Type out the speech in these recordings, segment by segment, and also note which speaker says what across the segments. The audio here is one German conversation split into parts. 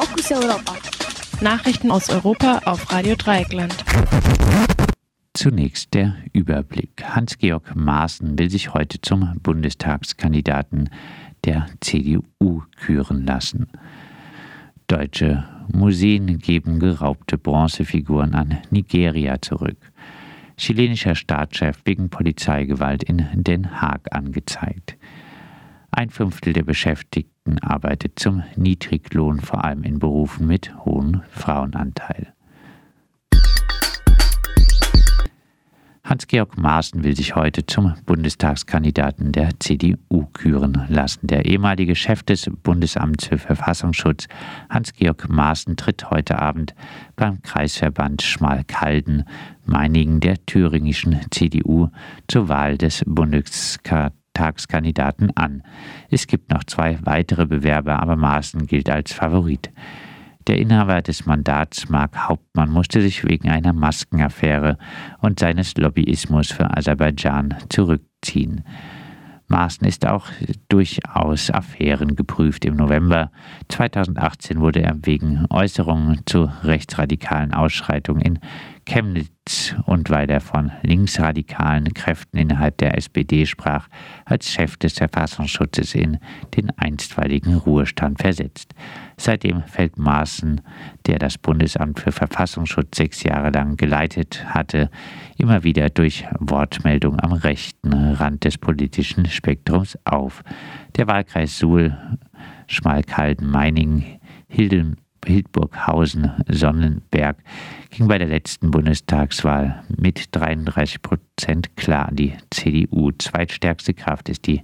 Speaker 1: Fokus Europa.
Speaker 2: Nachrichten aus Europa auf Radio Dreieckland.
Speaker 3: Zunächst der Überblick. Hans-Georg Maaßen will sich heute zum Bundestagskandidaten der CDU küren lassen. Deutsche Museen geben geraubte Bronzefiguren an Nigeria zurück. Chilenischer Staatschef wegen Polizeigewalt in Den Haag angezeigt. Ein Fünftel der Beschäftigten arbeitet zum Niedriglohn, vor allem in Berufen mit hohem Frauenanteil. Hans-Georg Maaßen will sich heute zum Bundestagskandidaten der CDU küren lassen. Der ehemalige Chef des Bundesamts für Verfassungsschutz, Hans-Georg Maaßen, tritt heute Abend beim Kreisverband Schmalkalden, Meiningen der thüringischen CDU, zur Wahl des Bundestagskandidaten an. Es gibt noch zwei weitere Bewerber, aber Maaßen gilt als Favorit. Der Inhaber des Mandats, Mark Hauptmann, musste sich wegen einer Maskenaffäre und seines Lobbyismus für Aserbaidschan zurückziehen. Maaßen ist auch durchaus Affären geprüft. Im November 2018 wurde er wegen Äußerungen zu rechtsradikalen Ausschreitungen in Chemnitz und weil er von linksradikalen Kräften innerhalb der SPD sprach, als Chef des Verfassungsschutzes in den einstweiligen Ruhestand versetzt. Seitdem fällt Maaßen, der das Bundesamt für Verfassungsschutz sechs Jahre lang geleitet hatte, immer wieder durch Wortmeldung am rechten Rand des politischen Spektrums auf. Der Wahlkreis Suhl, Schmalkalden, Meiningen, Hilden, Hildburghausen, Sonnenberg ging bei der letzten Bundestagswahl mit 33 Prozent klar an die CDU. Zweitstärkste Kraft ist die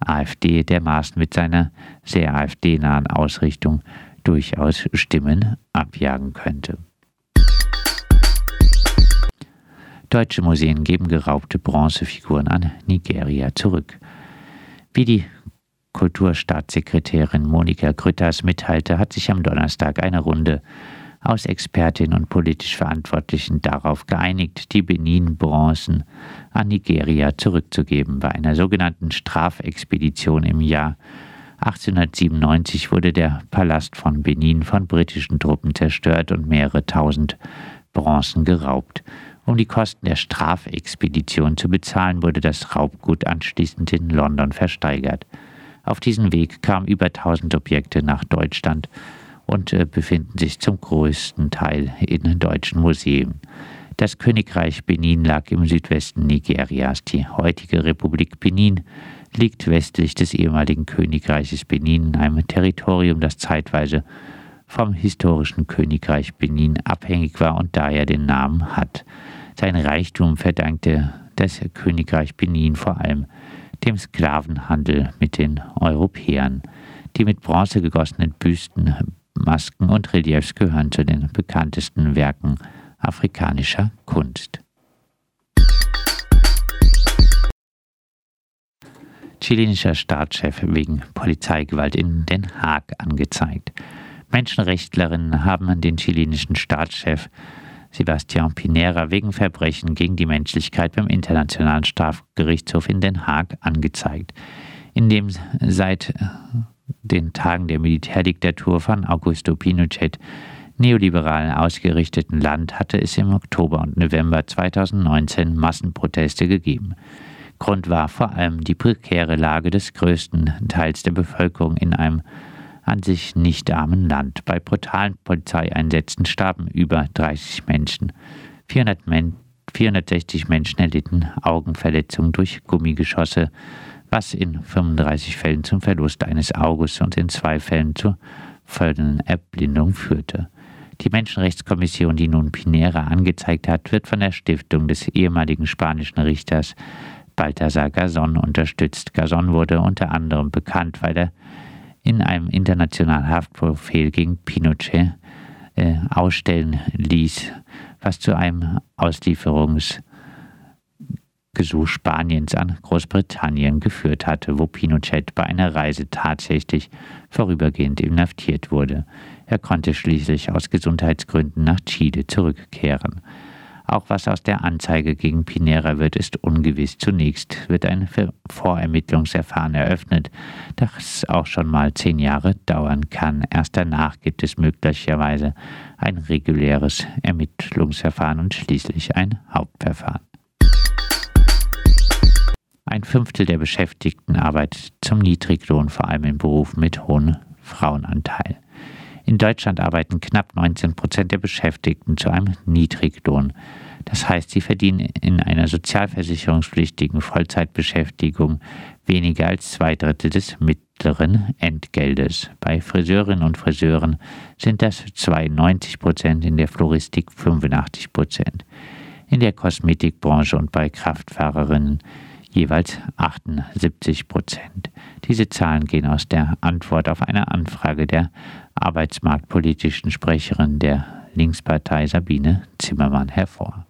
Speaker 3: AfD, der Maßen mit seiner sehr AfD-nahen Ausrichtung durchaus Stimmen abjagen könnte. Deutsche Museen geben geraubte Bronzefiguren an Nigeria zurück. Wie die Kulturstaatssekretärin Monika Grütters mitteilte, hat sich am Donnerstag eine Runde aus Expertinnen und politisch Verantwortlichen darauf geeinigt, die Benin-Bronzen an Nigeria zurückzugeben. Bei einer sogenannten Strafexpedition im Jahr 1897 wurde der Palast von Benin von britischen Truppen zerstört und mehrere tausend Bronzen geraubt. Um die Kosten der Strafexpedition zu bezahlen, wurde das Raubgut anschließend in London versteigert. Auf diesem Weg kamen über 1000 Objekte nach Deutschland und äh, befinden sich zum größten Teil in deutschen Museen. Das Königreich Benin lag im Südwesten Nigerias. Die heutige Republik Benin liegt westlich des ehemaligen Königreiches Benin in einem Territorium, das zeitweise vom historischen Königreich Benin abhängig war und daher den Namen hat. Sein Reichtum verdankte das Königreich Benin vor allem dem Sklavenhandel mit den Europäern. Die mit Bronze gegossenen Büsten Masken und Reliefs gehören zu den bekanntesten Werken afrikanischer Kunst. Chilenischer Staatschef wegen Polizeigewalt in Den Haag angezeigt. Menschenrechtlerinnen haben den chilenischen Staatschef Sebastian Pinera wegen Verbrechen gegen die Menschlichkeit beim Internationalen Strafgerichtshof in Den Haag angezeigt, in dem seit den Tagen der Militärdiktatur von Augusto Pinochet neoliberalen ausgerichteten Land hatte es im Oktober und November 2019 Massenproteste gegeben. Grund war vor allem die prekäre Lage des größten Teils der Bevölkerung in einem an sich nicht armen Land. Bei brutalen Polizeieinsätzen starben über 30 Menschen. 400 Men 460 Menschen erlitten Augenverletzungen durch Gummigeschosse was in 35 Fällen zum Verlust eines Auges und in zwei Fällen zur vollenden Erblindung führte. Die Menschenrechtskommission, die nun Pinera angezeigt hat, wird von der Stiftung des ehemaligen spanischen Richters Balthasar Gazon unterstützt. Gazon wurde unter anderem bekannt, weil er in einem internationalen Haftbefehl gegen Pinochet äh, ausstellen ließ, was zu einem Auslieferungs- Gesuch Spaniens an Großbritannien geführt hatte, wo Pinochet bei einer Reise tatsächlich vorübergehend inhaftiert wurde. Er konnte schließlich aus Gesundheitsgründen nach Chile zurückkehren. Auch was aus der Anzeige gegen Pinera wird, ist ungewiss. Zunächst wird ein Vorermittlungsverfahren eröffnet, das auch schon mal zehn Jahre dauern kann. Erst danach gibt es möglicherweise ein reguläres Ermittlungsverfahren und schließlich ein Hauptverfahren. Ein Fünftel der Beschäftigten arbeitet zum Niedriglohn, vor allem in Berufen mit hohem Frauenanteil. In Deutschland arbeiten knapp 19 Prozent der Beschäftigten zu einem Niedriglohn. Das heißt, sie verdienen in einer sozialversicherungspflichtigen Vollzeitbeschäftigung weniger als zwei Drittel des mittleren Entgeltes. Bei Friseurinnen und Friseuren sind das 92 Prozent, in der Floristik 85 Prozent, in der Kosmetikbranche und bei Kraftfahrerinnen jeweils 78 Prozent. Diese Zahlen gehen aus der Antwort auf eine Anfrage der arbeitsmarktpolitischen Sprecherin der Linkspartei Sabine Zimmermann hervor.